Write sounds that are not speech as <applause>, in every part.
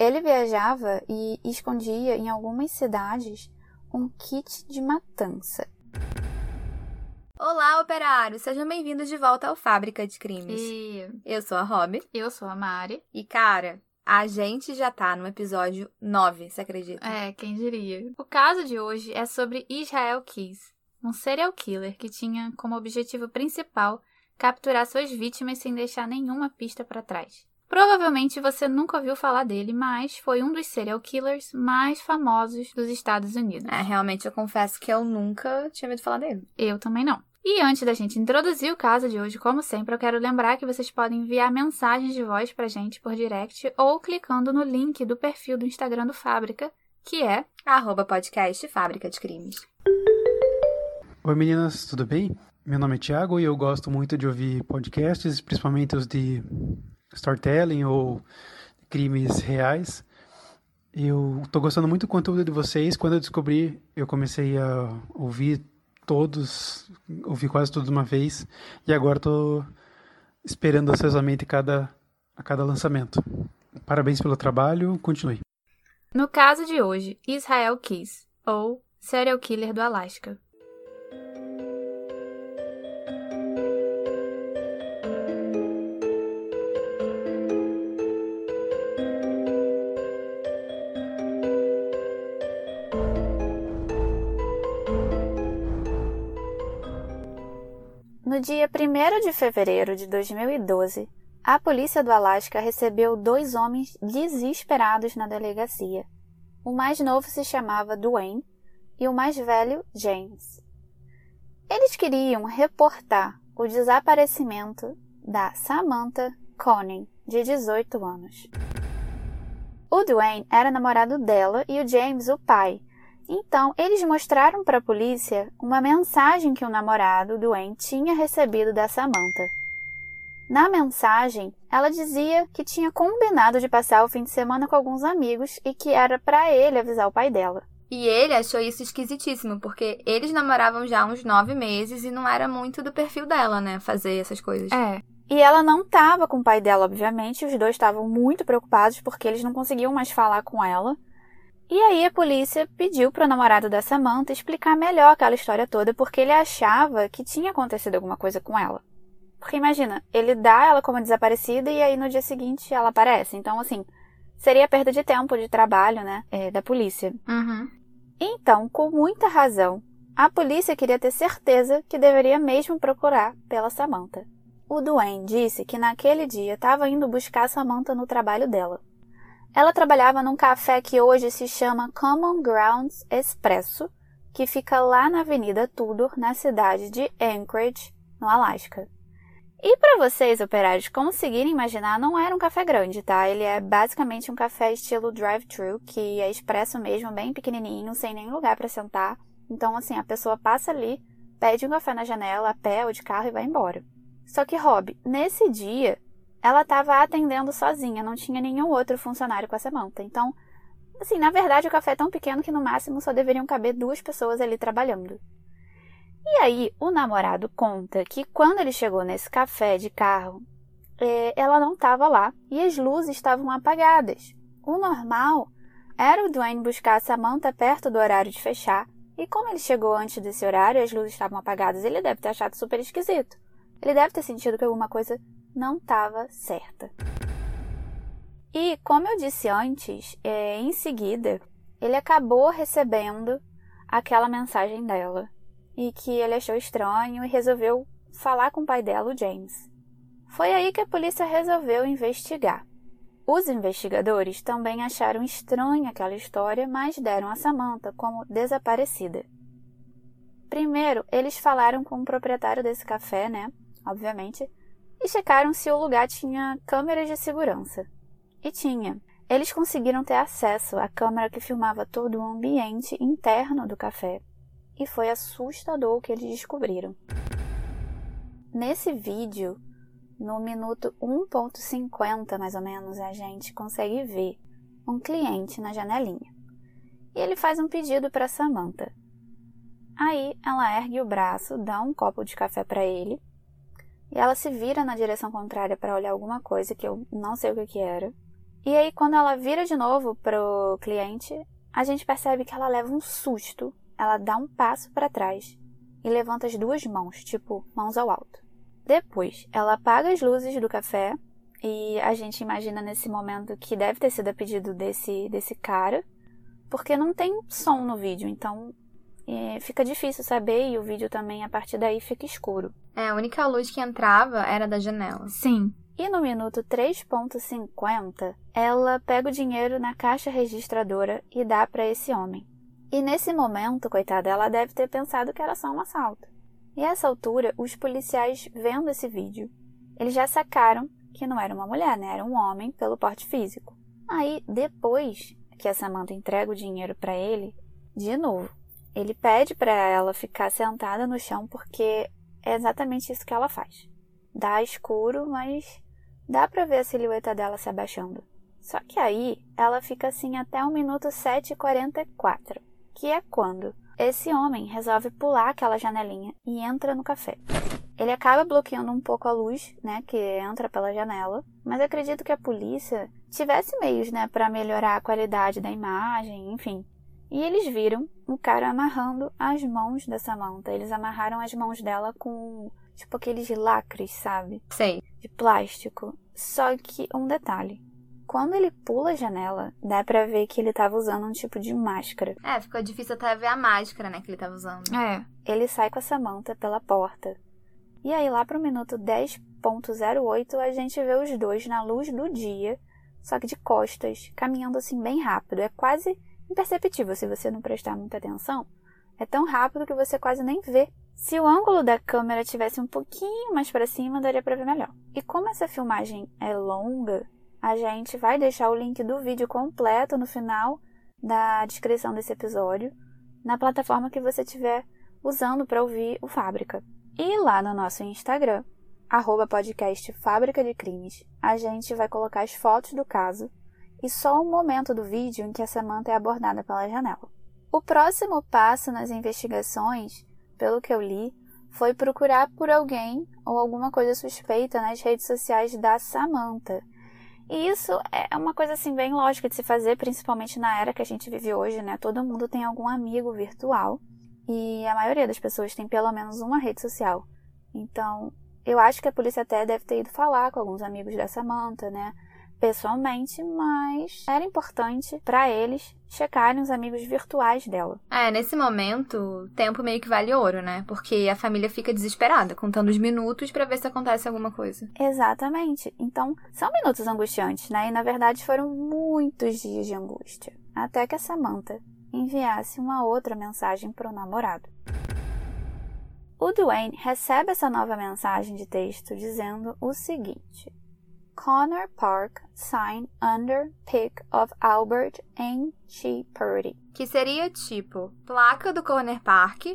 Ele viajava e escondia em algumas cidades um kit de matança. Olá, operários! Sejam bem-vindos de volta ao Fábrica de Crimes. E Eu sou a Rob. eu sou a Mari. E, cara, a gente já tá no episódio 9, você acredita? É, quem diria. O caso de hoje é sobre Israel Keys, um serial killer que tinha como objetivo principal capturar suas vítimas sem deixar nenhuma pista para trás. Provavelmente você nunca ouviu falar dele, mas foi um dos serial killers mais famosos dos Estados Unidos. É, realmente eu confesso que eu nunca tinha ouvido falar dele. Eu também não. E antes da gente introduzir o caso de hoje, como sempre, eu quero lembrar que vocês podem enviar mensagens de voz pra gente por direct ou clicando no link do perfil do Instagram do Fábrica, que é Arroba podcast Fábrica de Crimes. Oi meninas, tudo bem? Meu nome é Thiago e eu gosto muito de ouvir podcasts, principalmente os de storytelling ou crimes reais. Eu tô gostando muito do conteúdo de vocês. Quando eu descobri, eu comecei a ouvir todos, ouvi quase todos de uma vez e agora tô esperando ansiosamente cada a cada lançamento. Parabéns pelo trabalho, continue. No caso de hoje, Israel Keys, ou Serial Killer do Alasca. No dia 1 de fevereiro de 2012, a polícia do Alasca recebeu dois homens desesperados na delegacia. O mais novo se chamava Dwayne e o mais velho, James. Eles queriam reportar o desaparecimento da Samantha Conning, de 18 anos. O Dwayne era namorado dela e o James o pai. Então, eles mostraram para a polícia uma mensagem que o namorado, Dwayne, tinha recebido da Samantha. Na mensagem, ela dizia que tinha combinado de passar o fim de semana com alguns amigos e que era para ele avisar o pai dela. E ele achou isso esquisitíssimo, porque eles namoravam já há uns nove meses e não era muito do perfil dela, né? Fazer essas coisas. É. E ela não estava com o pai dela, obviamente. Os dois estavam muito preocupados porque eles não conseguiam mais falar com ela. E aí a polícia pediu para o namorado da Samantha explicar melhor aquela história toda, porque ele achava que tinha acontecido alguma coisa com ela. Porque imagina, ele dá ela como desaparecida e aí no dia seguinte ela aparece. Então, assim, seria perda de tempo de trabalho, né? é, da polícia. Uhum. Então, com muita razão, a polícia queria ter certeza que deveria mesmo procurar pela Samantha. O Duane disse que naquele dia estava indo buscar a Samantha no trabalho dela. Ela trabalhava num café que hoje se chama Common Grounds Expresso, que fica lá na Avenida Tudor, na cidade de Anchorage, no Alasca. E para vocês, operários, conseguirem imaginar, não era um café grande, tá? Ele é basicamente um café estilo drive-thru, que é expresso mesmo, bem pequenininho, sem nem lugar para sentar. Então, assim, a pessoa passa ali, pede um café na janela, a pé ou de carro e vai embora. Só que, Rob, nesse dia, ela estava atendendo sozinha, não tinha nenhum outro funcionário com a Samantha. Então, assim, na verdade, o café é tão pequeno que no máximo só deveriam caber duas pessoas ali trabalhando. E aí, o namorado conta que quando ele chegou nesse café de carro, eh, ela não estava lá e as luzes estavam apagadas. O normal era o Dwayne buscar a Samantha perto do horário de fechar, e como ele chegou antes desse horário e as luzes estavam apagadas, ele deve ter achado super esquisito. Ele deve ter sentido que alguma coisa não estava certa. E, como eu disse antes, eh, em seguida, ele acabou recebendo aquela mensagem dela e que ele achou estranho e resolveu falar com o pai dela, o James. Foi aí que a polícia resolveu investigar. Os investigadores também acharam estranha aquela história, mas deram a Samantha como desaparecida. Primeiro, eles falaram com o proprietário desse café, né? Obviamente, e checaram se o lugar tinha câmeras de segurança. E tinha. Eles conseguiram ter acesso à câmera que filmava todo o ambiente interno do café e foi assustador o que eles descobriram. Nesse vídeo, no minuto 1.50 mais ou menos, a gente consegue ver um cliente na janelinha. E ele faz um pedido para Samantha. Aí ela ergue o braço, dá um copo de café para ele, e ela se vira na direção contrária para olhar alguma coisa que eu não sei o que, que era. E aí, quando ela vira de novo pro cliente, a gente percebe que ela leva um susto. Ela dá um passo para trás e levanta as duas mãos, tipo, mãos ao alto. Depois, ela apaga as luzes do café e a gente imagina nesse momento que deve ter sido a pedido desse, desse cara, porque não tem som no vídeo, então é, fica difícil saber e o vídeo também a partir daí fica escuro. É, a única luz que entrava era da janela. Sim. E no minuto 3.50, ela pega o dinheiro na caixa registradora e dá para esse homem. E nesse momento, coitada, ela deve ter pensado que era só um assalto. E a essa altura, os policiais vendo esse vídeo, eles já sacaram que não era uma mulher, né? Era um homem pelo porte físico. Aí, depois que a Samantha entrega o dinheiro para ele, de novo, ele pede para ela ficar sentada no chão porque é exatamente isso que ela faz. Dá escuro, mas dá para ver a silhueta dela se abaixando. Só que aí ela fica assim até o minuto 7h44, que é quando esse homem resolve pular aquela janelinha e entra no café. Ele acaba bloqueando um pouco a luz, né, que entra pela janela, mas acredito que a polícia tivesse meios, né, para melhorar a qualidade da imagem, enfim. E eles viram o cara amarrando as mãos da Samantha. Eles amarraram as mãos dela com tipo aqueles lacres, sabe? Sei. De plástico. Só que um detalhe. Quando ele pula a janela, dá pra ver que ele tava usando um tipo de máscara. É, ficou difícil até ver a máscara, né, que ele tava usando. É. Ele sai com a Samantha pela porta. E aí, lá pro minuto 10.08, a gente vê os dois na luz do dia, só que de costas, caminhando assim bem rápido. É quase imperceptível se você não prestar muita atenção. É tão rápido que você quase nem vê. Se o ângulo da câmera tivesse um pouquinho mais para cima, daria para ver melhor. E como essa filmagem é longa, a gente vai deixar o link do vídeo completo no final da descrição desse episódio, na plataforma que você estiver usando para ouvir o Fábrica. E lá no nosso Instagram, arroba podcast Fábrica de Crimes, a gente vai colocar as fotos do caso e só um momento do vídeo em que a Samantha é abordada pela janela. O próximo passo nas investigações, pelo que eu li, foi procurar por alguém ou alguma coisa suspeita nas redes sociais da Samantha. E isso é uma coisa assim bem lógica de se fazer, principalmente na era que a gente vive hoje, né? Todo mundo tem algum amigo virtual e a maioria das pessoas tem pelo menos uma rede social. Então, eu acho que a polícia até deve ter ido falar com alguns amigos da Samantha, né? Pessoalmente, mas era importante para eles checarem os amigos virtuais dela. É, nesse momento, tempo meio que vale ouro, né? Porque a família fica desesperada, contando os minutos para ver se acontece alguma coisa. Exatamente. Então, são minutos angustiantes, né? E na verdade foram muitos dias de angústia. Até que a Samantha enviasse uma outra mensagem para o namorado. O Dwayne recebe essa nova mensagem de texto dizendo o seguinte: Connor Park sign under pic of Albert N. G. Purdy. Que seria tipo placa do Corner Park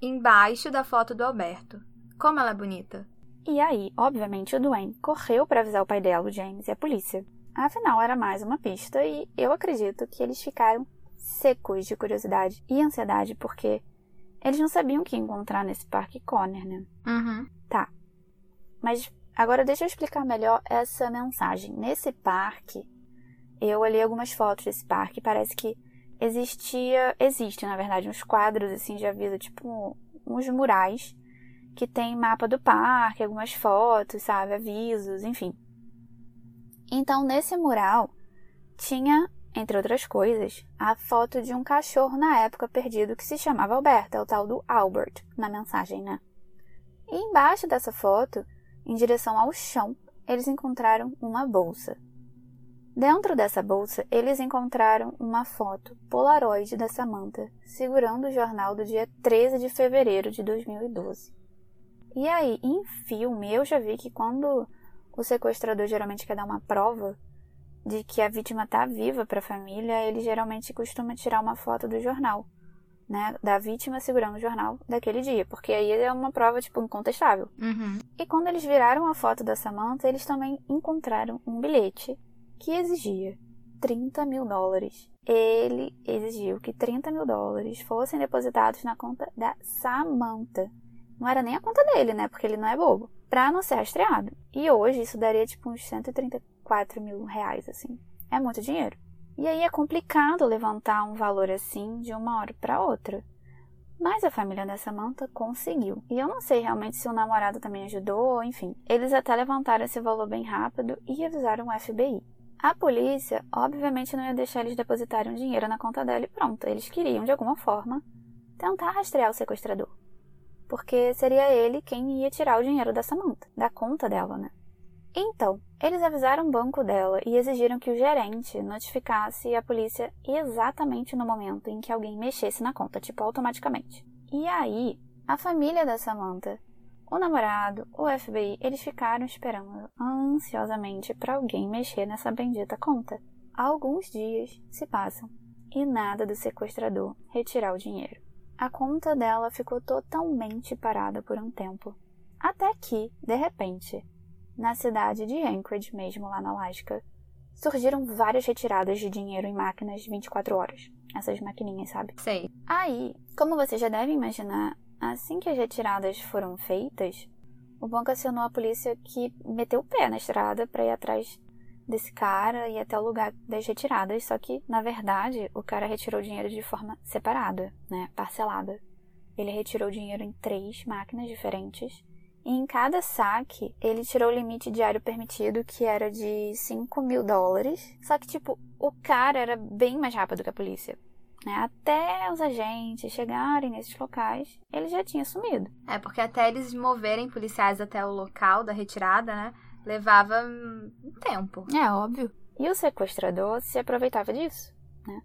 embaixo da foto do Alberto. Como ela é bonita. E aí, obviamente, o Dwayne correu para avisar o pai dela, o James, e a polícia. Afinal, era mais uma pista e eu acredito que eles ficaram secos de curiosidade e ansiedade, porque eles não sabiam o que encontrar nesse parque Conner, né? Uhum. Tá. Mas agora deixa eu explicar melhor essa mensagem. Nesse parque, eu olhei algumas fotos desse parque, parece que existia, existe, na verdade, uns quadros assim de aviso, tipo uns murais que tem mapa do parque, algumas fotos, sabe, avisos, enfim. Então, nesse mural tinha entre outras coisas, a foto de um cachorro na época perdido que se chamava Alberto, é o tal do Albert, na mensagem, né? E embaixo dessa foto, em direção ao chão, eles encontraram uma bolsa. Dentro dessa bolsa, eles encontraram uma foto polaroid da Samantha segurando o jornal do dia 13 de fevereiro de 2012. E aí, em filme, eu já vi que quando o sequestrador geralmente quer dar uma prova, de que a vítima está viva para a família, ele geralmente costuma tirar uma foto do jornal, né, da vítima segurando o jornal daquele dia, porque aí é uma prova tipo incontestável. Uhum. E quando eles viraram a foto da Samantha, eles também encontraram um bilhete que exigia 30 mil dólares. Ele exigiu que 30 mil dólares fossem depositados na conta da Samantha. Não era nem a conta dele, né? Porque ele não é bobo. Pra não ser rastreado. E hoje isso daria tipo uns 130 4 mil reais, assim. é muito dinheiro. E aí é complicado levantar um valor assim de uma hora para outra. Mas a família da Samantha conseguiu. E eu não sei realmente se o namorado também ajudou, enfim. Eles até levantaram esse valor bem rápido e avisaram o FBI. A polícia, obviamente, não ia deixar eles depositarem o dinheiro na conta dela e pronto. Eles queriam, de alguma forma, tentar rastrear o sequestrador. Porque seria ele quem ia tirar o dinheiro da Samantha, da conta dela, né? Então, eles avisaram o banco dela e exigiram que o gerente notificasse a polícia exatamente no momento em que alguém mexesse na conta, tipo automaticamente. E aí, a família da Samantha, o namorado, o FBI, eles ficaram esperando ansiosamente para alguém mexer nessa bendita conta. Alguns dias se passam e nada do sequestrador retirar o dinheiro. A conta dela ficou totalmente parada por um tempo. Até que, de repente, na cidade de Anchorage, mesmo lá na Alasca, surgiram várias retiradas de dinheiro em máquinas de 24 horas. Essas maquininhas, sabe? Sei. Aí, como você já deve imaginar, assim que as retiradas foram feitas, o banco acionou a polícia que meteu o pé na estrada para ir atrás desse cara e até o lugar das retiradas, só que, na verdade, o cara retirou o dinheiro de forma separada, né, parcelada. Ele retirou o dinheiro em três máquinas diferentes e em cada saque, ele tirou o limite diário permitido, que era de 5 mil dólares. Só que, tipo, o cara era bem mais rápido que a polícia. Né? Até os agentes chegarem nesses locais, ele já tinha sumido. É, porque até eles moverem policiais até o local da retirada, né? Levava um tempo. É, óbvio. E o sequestrador se aproveitava disso, né?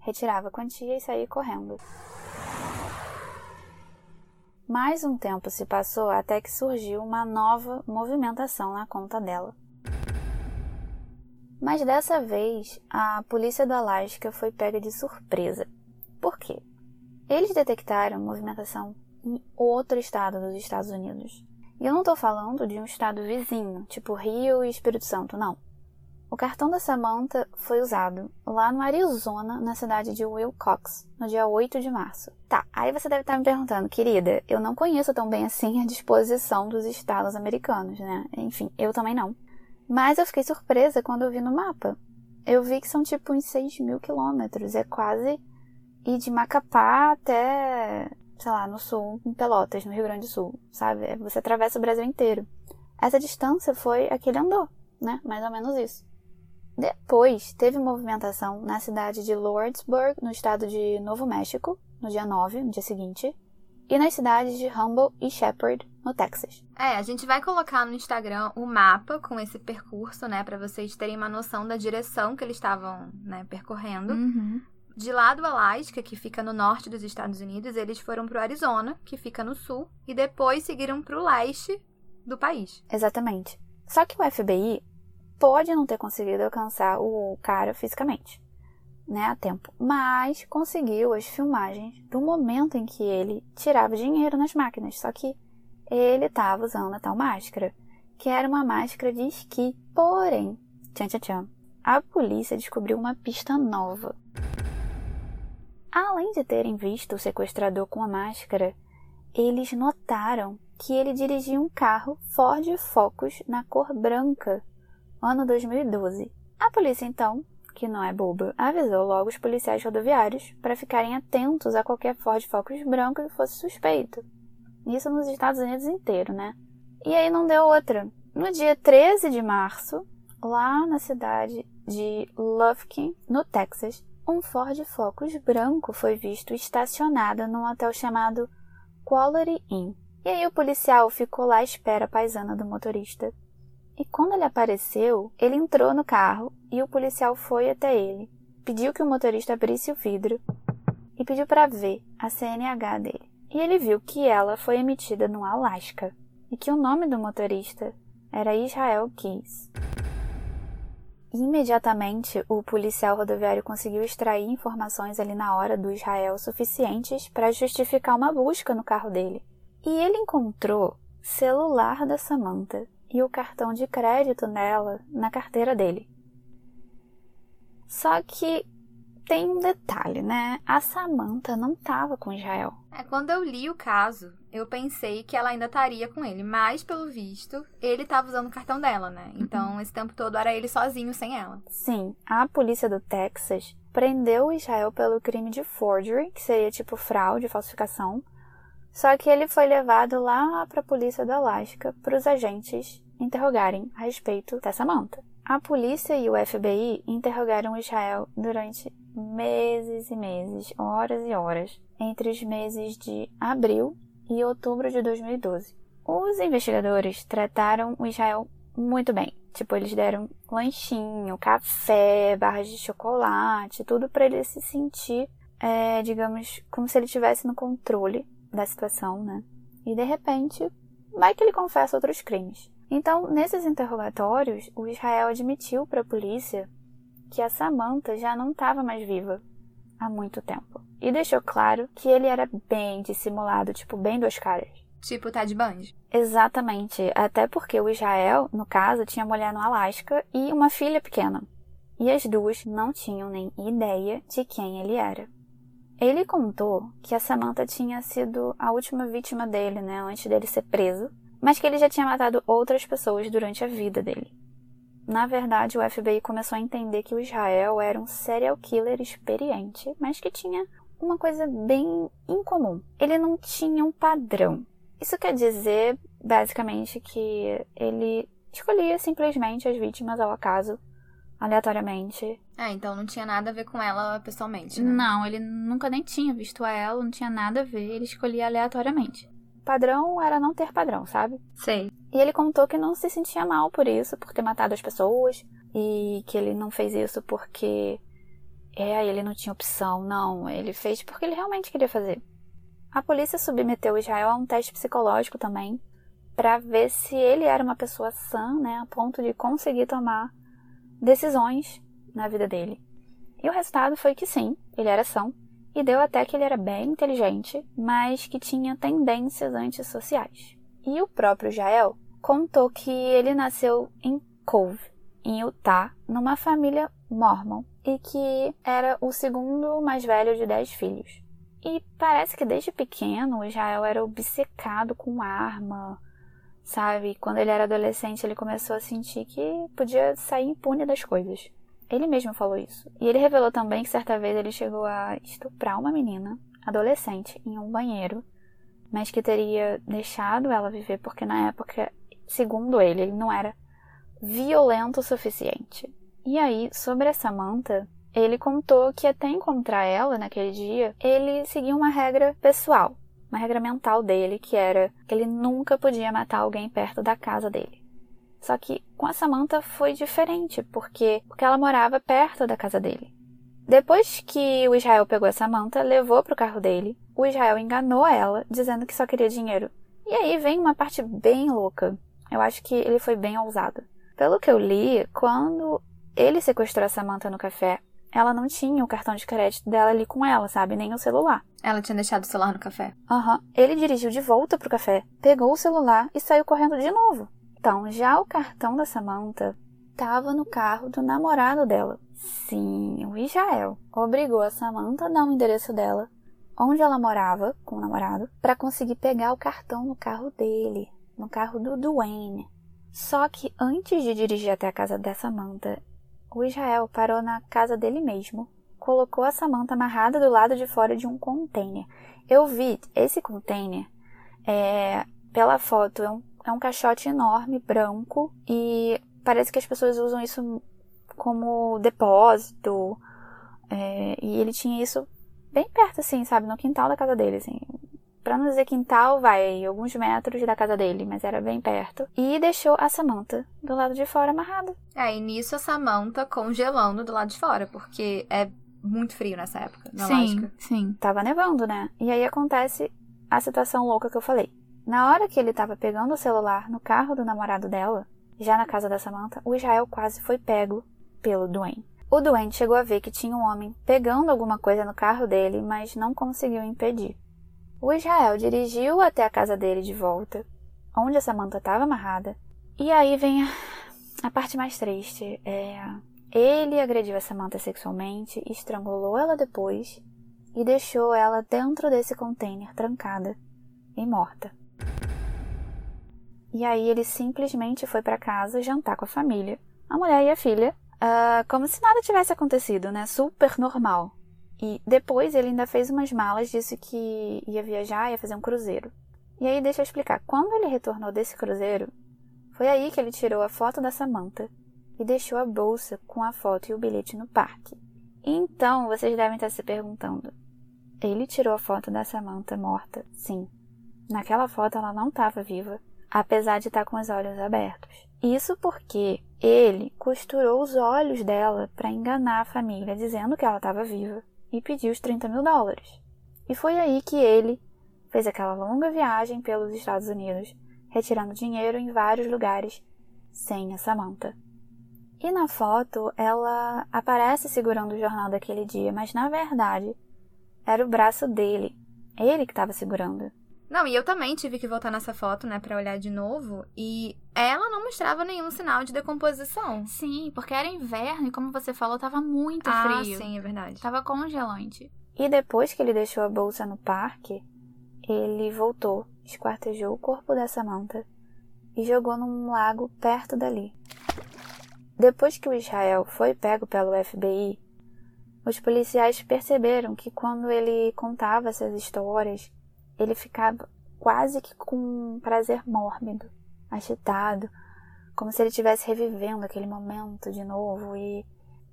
Retirava a quantia e saía correndo. Mais um tempo se passou até que surgiu uma nova movimentação na conta dela. Mas dessa vez, a polícia do Alasca foi pega de surpresa. Por quê? Eles detectaram movimentação em outro estado dos Estados Unidos. E eu não estou falando de um estado vizinho, tipo Rio e Espírito Santo, não. O cartão da Samantha foi usado lá no Arizona, na cidade de Wilcox, no dia 8 de março. Tá, aí você deve estar me perguntando, querida, eu não conheço tão bem assim a disposição dos estados americanos, né? Enfim, eu também não. Mas eu fiquei surpresa quando eu vi no mapa. Eu vi que são tipo uns 6 mil quilômetros, é quase ir de Macapá até, sei lá, no sul, em Pelotas, no Rio Grande do Sul, sabe? Você atravessa o Brasil inteiro. Essa distância foi a que ele andou, né? Mais ou menos isso. Depois, teve movimentação na cidade de Lordsburg, no estado de Novo México, no dia 9, no dia seguinte, e nas cidades de Humboldt e Shepherd, no Texas. É, a gente vai colocar no Instagram o mapa com esse percurso, né, para vocês terem uma noção da direção que eles estavam, né, percorrendo. Uhum. De lá do Alasca, que fica no norte dos Estados Unidos, eles foram para o Arizona, que fica no sul, e depois seguiram para o leste do país. Exatamente. Só que o FBI pode não ter conseguido alcançar o cara fisicamente, né, a tempo, mas conseguiu as filmagens do momento em que ele tirava dinheiro nas máquinas, só que ele estava usando a tal máscara, que era uma máscara de esqui. Porém, tchan tchan tchan, a polícia descobriu uma pista nova. Além de terem visto o sequestrador com a máscara, eles notaram que ele dirigia um carro Ford Focus na cor branca ano 2012. A polícia, então, que não é boba, avisou logo os policiais rodoviários para ficarem atentos a qualquer Ford Focus branco que fosse suspeito. Isso nos Estados Unidos inteiro, né? E aí não deu outra. No dia 13 de março, lá na cidade de Lufkin, no Texas, um Ford Focus branco foi visto estacionado num hotel chamado Quality Inn. E aí o policial ficou lá à espera paisana do motorista e quando ele apareceu, ele entrou no carro e o policial foi até ele, pediu que o motorista abrisse o vidro e pediu para ver a CNH dele. E ele viu que ela foi emitida no Alasca e que o nome do motorista era Israel Keys. Imediatamente, o policial rodoviário conseguiu extrair informações ali na hora do Israel suficientes para justificar uma busca no carro dele. E ele encontrou celular da Samantha e o cartão de crédito nela na carteira dele. Só que tem um detalhe, né? A Samantha não tava com Israel. É, quando eu li o caso, eu pensei que ela ainda estaria com ele, mas pelo visto, ele estava usando o cartão dela, né? Então, uhum. esse tempo todo era ele sozinho sem ela. Sim, a polícia do Texas prendeu o Israel pelo crime de forgery, que seria tipo fraude, falsificação. Só que ele foi levado lá para a polícia do Alasca para os agentes interrogarem a respeito dessa manta. A polícia e o FBI interrogaram Israel durante meses e meses, horas e horas, entre os meses de abril e outubro de 2012. Os investigadores trataram o Israel muito bem. Tipo, eles deram lanchinho, café, barras de chocolate, tudo para ele se sentir, é, digamos, como se ele estivesse no controle da situação, né? E de repente, vai que ele confessa outros crimes. Então, nesses interrogatórios, o Israel admitiu para a polícia que a Samantha já não estava mais viva há muito tempo. E deixou claro que ele era bem dissimulado, tipo, bem dos caras. Tipo Ted Bundy. Exatamente. Até porque o Israel, no caso, tinha mulher no Alasca e uma filha pequena. E as duas não tinham nem ideia de quem ele era. Ele contou que a Samantha tinha sido a última vítima dele, né, antes dele ser preso, mas que ele já tinha matado outras pessoas durante a vida dele. Na verdade, o FBI começou a entender que o Israel era um serial killer experiente, mas que tinha uma coisa bem incomum. Ele não tinha um padrão. Isso quer dizer, basicamente, que ele escolhia simplesmente as vítimas ao acaso, aleatoriamente. É, então não tinha nada a ver com ela pessoalmente, né? Não, ele nunca nem tinha visto ela, não tinha nada a ver, ele escolhia aleatoriamente padrão era não ter padrão, sabe? Sei. E ele contou que não se sentia mal por isso, por ter matado as pessoas, e que ele não fez isso porque é, ele não tinha opção, não, ele fez porque ele realmente queria fazer. A polícia submeteu Israel a um teste psicológico também, para ver se ele era uma pessoa sã, né, a ponto de conseguir tomar decisões na vida dele. E o resultado foi que sim, ele era são, e deu até que ele era bem inteligente, mas que tinha tendências antissociais. E o próprio Jael contou que ele nasceu em Cove, em Utah, numa família mormon, e que era o segundo mais velho de dez filhos. E parece que desde pequeno o Israel era obcecado com arma, sabe? Quando ele era adolescente, ele começou a sentir que podia sair impune das coisas. Ele mesmo falou isso. E ele revelou também que certa vez ele chegou a estuprar uma menina, adolescente, em um banheiro, mas que teria deixado ela viver porque na época, segundo ele, ele não era violento o suficiente. E aí, sobre essa manta, ele contou que até encontrar ela naquele dia, ele seguia uma regra pessoal, uma regra mental dele, que era que ele nunca podia matar alguém perto da casa dele. Só que com a Samantha foi diferente, porque, porque ela morava perto da casa dele. Depois que o Israel pegou a Samantha, levou para o carro dele, o Israel enganou ela, dizendo que só queria dinheiro. E aí vem uma parte bem louca. Eu acho que ele foi bem ousado. Pelo que eu li, quando ele sequestrou a Samantha no café, ela não tinha o cartão de crédito dela ali com ela, sabe? Nem o celular. Ela tinha deixado o celular no café? Aham. Uhum. Ele dirigiu de volta pro café, pegou o celular e saiu correndo de novo. Então, já o cartão da Samantha estava no carro do namorado dela. Sim, o Israel obrigou a Samantha a dar o endereço dela, onde ela morava com o namorado, para conseguir pegar o cartão no carro dele, no carro do Duane. Só que antes de dirigir até a casa da Samantha, o Israel parou na casa dele mesmo, colocou a Samantha amarrada do lado de fora de um container. Eu vi esse container, é, pela foto, é um é um caixote enorme, branco, e parece que as pessoas usam isso como depósito. É, e ele tinha isso bem perto, assim, sabe? No quintal da casa dele, assim. Pra não dizer quintal, vai alguns metros da casa dele, mas era bem perto. E deixou a Samantha do lado de fora amarrada. É, e nisso a Samantha congelando do lado de fora, porque é muito frio nessa época, na sim, Sim, tava nevando, né? E aí acontece a situação louca que eu falei. Na hora que ele estava pegando o celular no carro do namorado dela, já na casa da Samantha, o Israel quase foi pego pelo Duane. O Duane chegou a ver que tinha um homem pegando alguma coisa no carro dele, mas não conseguiu impedir. O Israel dirigiu até a casa dele de volta, onde a Samantha estava amarrada. E aí vem a, a parte mais triste. É, Ele agrediu a Samantha sexualmente, estrangulou ela depois e deixou ela dentro desse container trancada e morta. E aí ele simplesmente foi para casa jantar com a família, a mulher e a filha, uh, como se nada tivesse acontecido, né? Super normal. E depois ele ainda fez umas malas, disse que ia viajar, ia fazer um cruzeiro. E aí deixa eu explicar. Quando ele retornou desse cruzeiro, foi aí que ele tirou a foto da Samantha e deixou a bolsa com a foto e o bilhete no parque. Então, vocês devem estar se perguntando: ele tirou a foto da Samantha morta? Sim. Naquela foto ela não estava viva, apesar de estar com os olhos abertos. Isso porque ele costurou os olhos dela para enganar a família, dizendo que ela estava viva e pediu os 30 mil dólares. E foi aí que ele fez aquela longa viagem pelos Estados Unidos, retirando dinheiro em vários lugares sem a Samantha. E na foto ela aparece segurando o jornal daquele dia, mas na verdade era o braço dele, ele que estava segurando. Não, e eu também tive que voltar nessa foto, né, para olhar de novo, e ela não mostrava nenhum sinal de decomposição. Sim, porque era inverno e como você falou, tava muito ah, frio. sim, é verdade. Tava congelante. E depois que ele deixou a bolsa no parque, ele voltou, esquartejou o corpo da Samantha e jogou num lago perto dali. Depois que o Israel foi pego pelo FBI, os policiais perceberam que quando ele contava essas histórias, ele ficava quase que com um prazer mórbido, agitado, como se ele estivesse revivendo aquele momento de novo e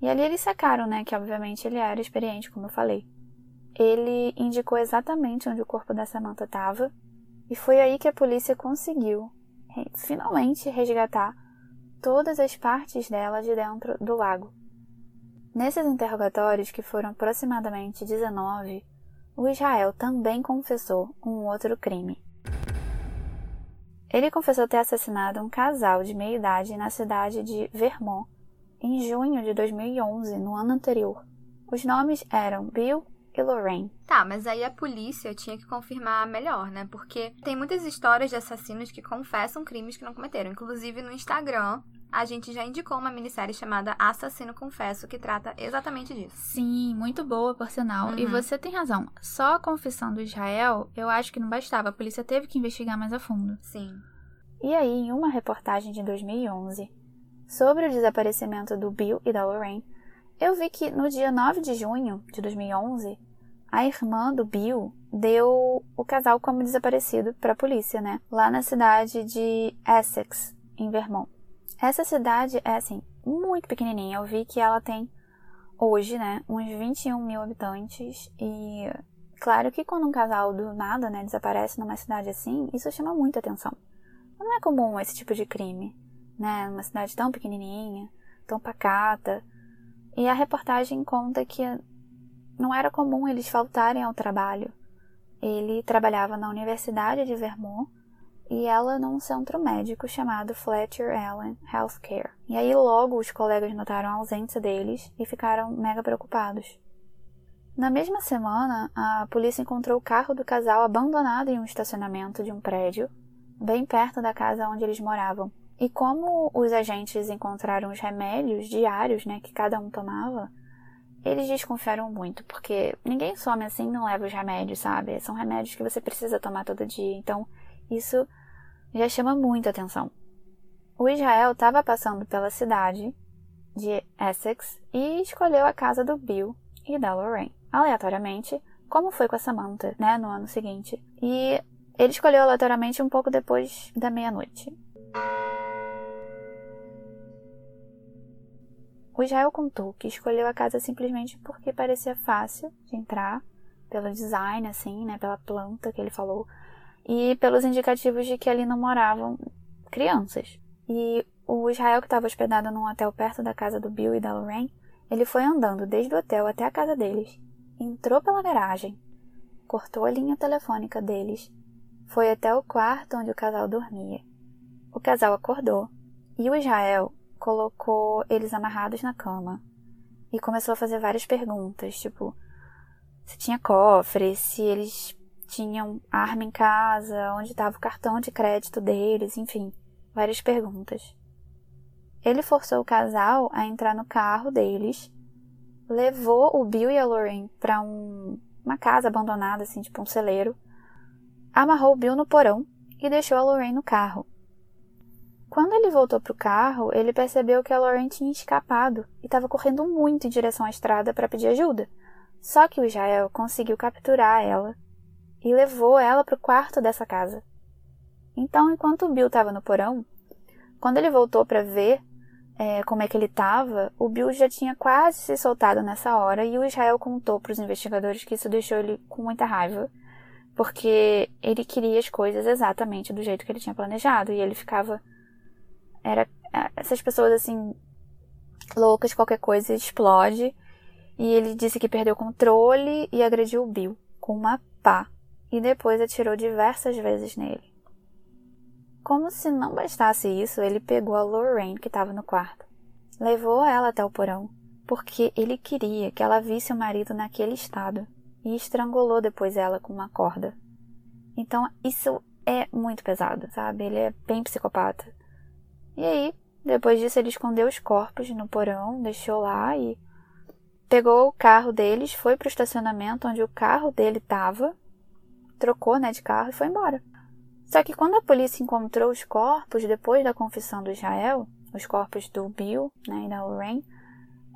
e ali eles sacaram, né, que obviamente ele era experiente, como eu falei. Ele indicou exatamente onde o corpo da Samantha estava e foi aí que a polícia conseguiu finalmente resgatar todas as partes dela de dentro do lago. Nesses interrogatórios, que foram aproximadamente 19, o Israel também confessou um outro crime. Ele confessou ter assassinado um casal de meia idade na cidade de Vermont em junho de 2011, no ano anterior. Os nomes eram Bill e Lorraine. Tá, mas aí a polícia tinha que confirmar melhor, né? Porque tem muitas histórias de assassinos que confessam crimes que não cometeram. Inclusive no Instagram, a gente já indicou uma minissérie chamada Assassino Confesso, que trata exatamente disso. Sim, muito boa, por sinal. Uhum. E você tem razão. Só a confissão do Israel, eu acho que não bastava. A polícia teve que investigar mais a fundo. Sim. E aí, em uma reportagem de 2011 sobre o desaparecimento do Bill e da Lorraine, eu vi que no dia 9 de junho de 2011, a irmã do Bill deu o casal como desaparecido para a polícia, né? Lá na cidade de Essex, em Vermont. Essa cidade é, assim, muito pequenininha. Eu vi que ela tem, hoje, né, uns 21 mil habitantes. E, claro que quando um casal do nada, né, desaparece numa cidade assim, isso chama muita atenção. Não é comum esse tipo de crime, né, numa cidade tão pequenininha, tão pacata. E a reportagem conta que não era comum eles faltarem ao trabalho. Ele trabalhava na Universidade de Vermont e ela num centro médico chamado Fletcher Allen Healthcare. E aí logo os colegas notaram a ausência deles e ficaram mega preocupados. Na mesma semana, a polícia encontrou o carro do casal abandonado em um estacionamento de um prédio, bem perto da casa onde eles moravam. E como os agentes encontraram os remédios diários, né, que cada um tomava, eles desconfiaram muito, porque ninguém some assim não leva os remédios, sabe? São remédios que você precisa tomar todo dia. Então, isso já chama muita atenção. O Israel estava passando pela cidade de Essex e escolheu a casa do Bill e da Lorraine, aleatoriamente, como foi com a Samantha, né, no ano seguinte. E ele escolheu aleatoriamente um pouco depois da meia-noite. O Israel contou que escolheu a casa simplesmente porque parecia fácil de entrar, pelo design, assim, né, pela planta que ele falou, e pelos indicativos de que ali não moravam crianças. E o Israel, que estava hospedado num hotel perto da casa do Bill e da Lorraine, ele foi andando desde o hotel até a casa deles, entrou pela garagem, cortou a linha telefônica deles, foi até o quarto onde o casal dormia. O casal acordou e o Israel colocou eles amarrados na cama e começou a fazer várias perguntas, tipo se tinha cofre, se eles tinham arma em casa, onde estava o cartão de crédito deles, enfim, várias perguntas. ele forçou o casal a entrar no carro deles, levou o Bill e a Lorraine para um, uma casa abandonada, assim, tipo um celeiro, amarrou o Bill no porão e deixou a Lorraine no carro. Quando ele voltou para o carro, ele percebeu que a Lorraine tinha escapado e estava correndo muito em direção à estrada para pedir ajuda. Só que o Israel conseguiu capturar ela e levou ela para o quarto dessa casa. Então, enquanto o Bill estava no porão, quando ele voltou para ver é, como é que ele estava, o Bill já tinha quase se soltado nessa hora e o Israel contou para os investigadores que isso deixou ele com muita raiva, porque ele queria as coisas exatamente do jeito que ele tinha planejado e ele ficava era é, essas pessoas assim loucas, qualquer coisa explode. E ele disse que perdeu o controle e agrediu o Bill com uma pá e depois atirou diversas vezes nele. Como se não bastasse isso, ele pegou a Lorraine que estava no quarto, levou ela até o porão, porque ele queria que ela visse o marido naquele estado e estrangulou depois ela com uma corda. Então, isso é muito pesado, sabe? Ele é bem psicopata. E aí, depois disso, ele escondeu os corpos no porão, deixou lá e pegou o carro deles, foi pro estacionamento onde o carro dele estava, trocou, né, de carro e foi embora. Só que quando a polícia encontrou os corpos depois da confissão do Israel, os corpos do Bill né, e da Lorraine,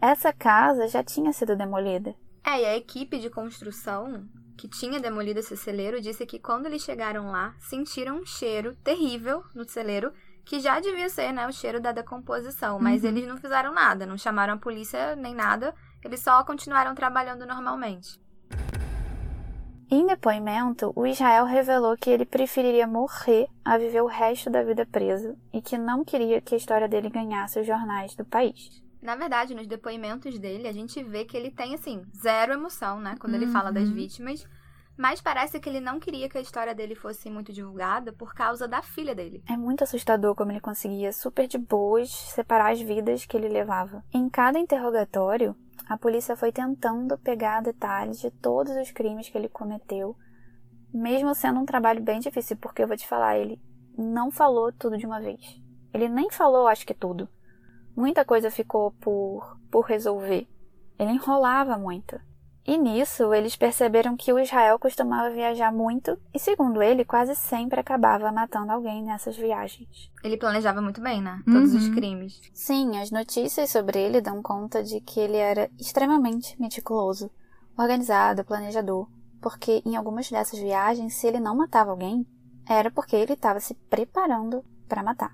essa casa já tinha sido demolida. É, e a equipe de construção que tinha demolido esse celeiro disse que quando eles chegaram lá, sentiram um cheiro terrível no celeiro, que já devia ser né, o cheiro da decomposição, mas uhum. eles não fizeram nada, não chamaram a polícia nem nada, eles só continuaram trabalhando normalmente. Em depoimento, o Israel revelou que ele preferiria morrer a viver o resto da vida preso e que não queria que a história dele ganhasse os jornais do país. Na verdade, nos depoimentos dele, a gente vê que ele tem, assim, zero emoção, né? Quando uhum. ele fala das uhum. vítimas. Mas parece que ele não queria que a história dele fosse muito divulgada por causa da filha dele. É muito assustador como ele conseguia, super de boas, separar as vidas que ele levava. Em cada interrogatório, a polícia foi tentando pegar detalhes de todos os crimes que ele cometeu, mesmo sendo um trabalho bem difícil, porque eu vou te falar, ele não falou tudo de uma vez. Ele nem falou, acho que tudo. Muita coisa ficou por, por resolver. Ele enrolava muito. E nisso, eles perceberam que o Israel costumava viajar muito e, segundo ele, quase sempre acabava matando alguém nessas viagens. Ele planejava muito bem, né? Todos uhum. os crimes. Sim, as notícias sobre ele dão conta de que ele era extremamente meticuloso, organizado, planejador, porque em algumas dessas viagens, se ele não matava alguém, era porque ele estava se preparando para matar.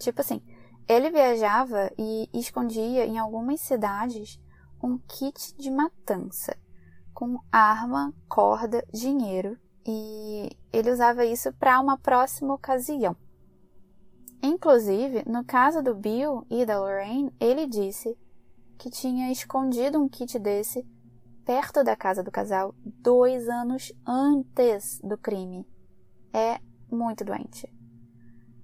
Tipo assim, ele viajava e escondia em algumas cidades um kit de matança com arma, corda, dinheiro e ele usava isso para uma próxima ocasião. Inclusive, no caso do Bill e da Lorraine, ele disse que tinha escondido um kit desse perto da casa do casal dois anos antes do crime. É muito doente.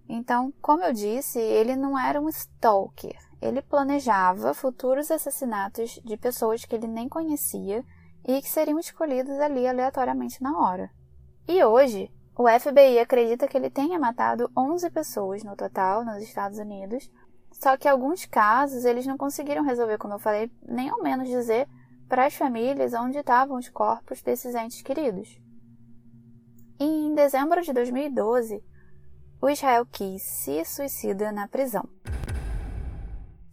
Então, como eu disse, ele não era um stalker. Ele planejava futuros assassinatos de pessoas que ele nem conhecia e que seriam escolhidos ali aleatoriamente na hora. E hoje, o FBI acredita que ele tenha matado 11 pessoas no total nos Estados Unidos, só que alguns casos eles não conseguiram resolver, como eu falei, nem ao menos dizer para as famílias onde estavam os corpos desses entes queridos. E em dezembro de 2012, o Israel Keys se suicida na prisão.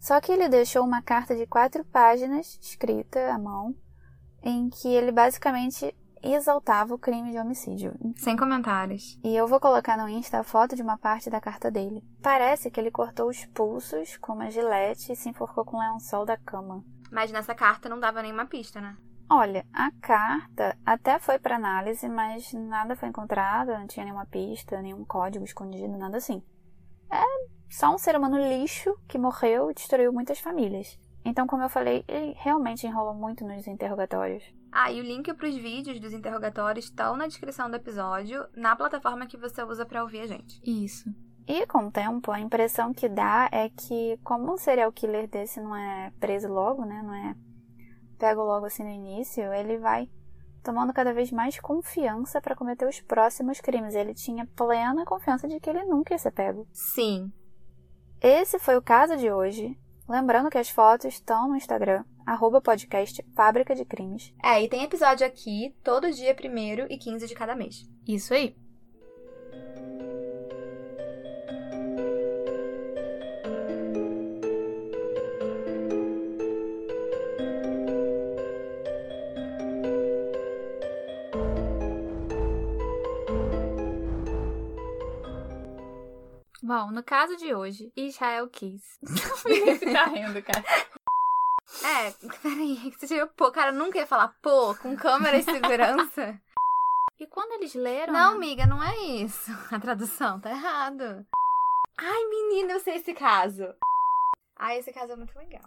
Só que ele deixou uma carta de quatro páginas, escrita à mão, em que ele basicamente exaltava o crime de homicídio. Sem comentários. E eu vou colocar no Insta a foto de uma parte da carta dele. Parece que ele cortou os pulsos com uma gilete e se enforcou com o lençol da cama. Mas nessa carta não dava nenhuma pista, né? Olha, a carta até foi para análise, mas nada foi encontrado, não tinha nenhuma pista, nenhum código escondido, nada assim. É só um ser humano lixo que morreu e destruiu muitas famílias. Então, como eu falei, ele realmente enrolou muito nos interrogatórios. Ah, e o link para os vídeos dos interrogatórios estão na descrição do episódio, na plataforma que você usa para ouvir a gente. Isso. E com o tempo, a impressão que dá é que, como um serial killer desse não é preso logo, né? Não é pego logo assim no início, ele vai tomando cada vez mais confiança para cometer os próximos crimes. Ele tinha plena confiança de que ele nunca ia ser pego. Sim. Esse foi o caso de hoje. Lembrando que as fotos estão no Instagram, arroba podcast Fábrica de Crimes. É, e tem episódio aqui todo dia 1 e 15 de cada mês. Isso aí. Bom, no caso de hoje, Israel quis. <laughs> Você tá rindo, cara. <laughs> É, peraí, você chegou, pô, cara, nunca ia falar pô, com câmera e segurança. E quando eles leram. Não, amiga, não é isso. A tradução tá errado. Ai, menina, eu sei esse caso. Ai, esse caso é muito legal.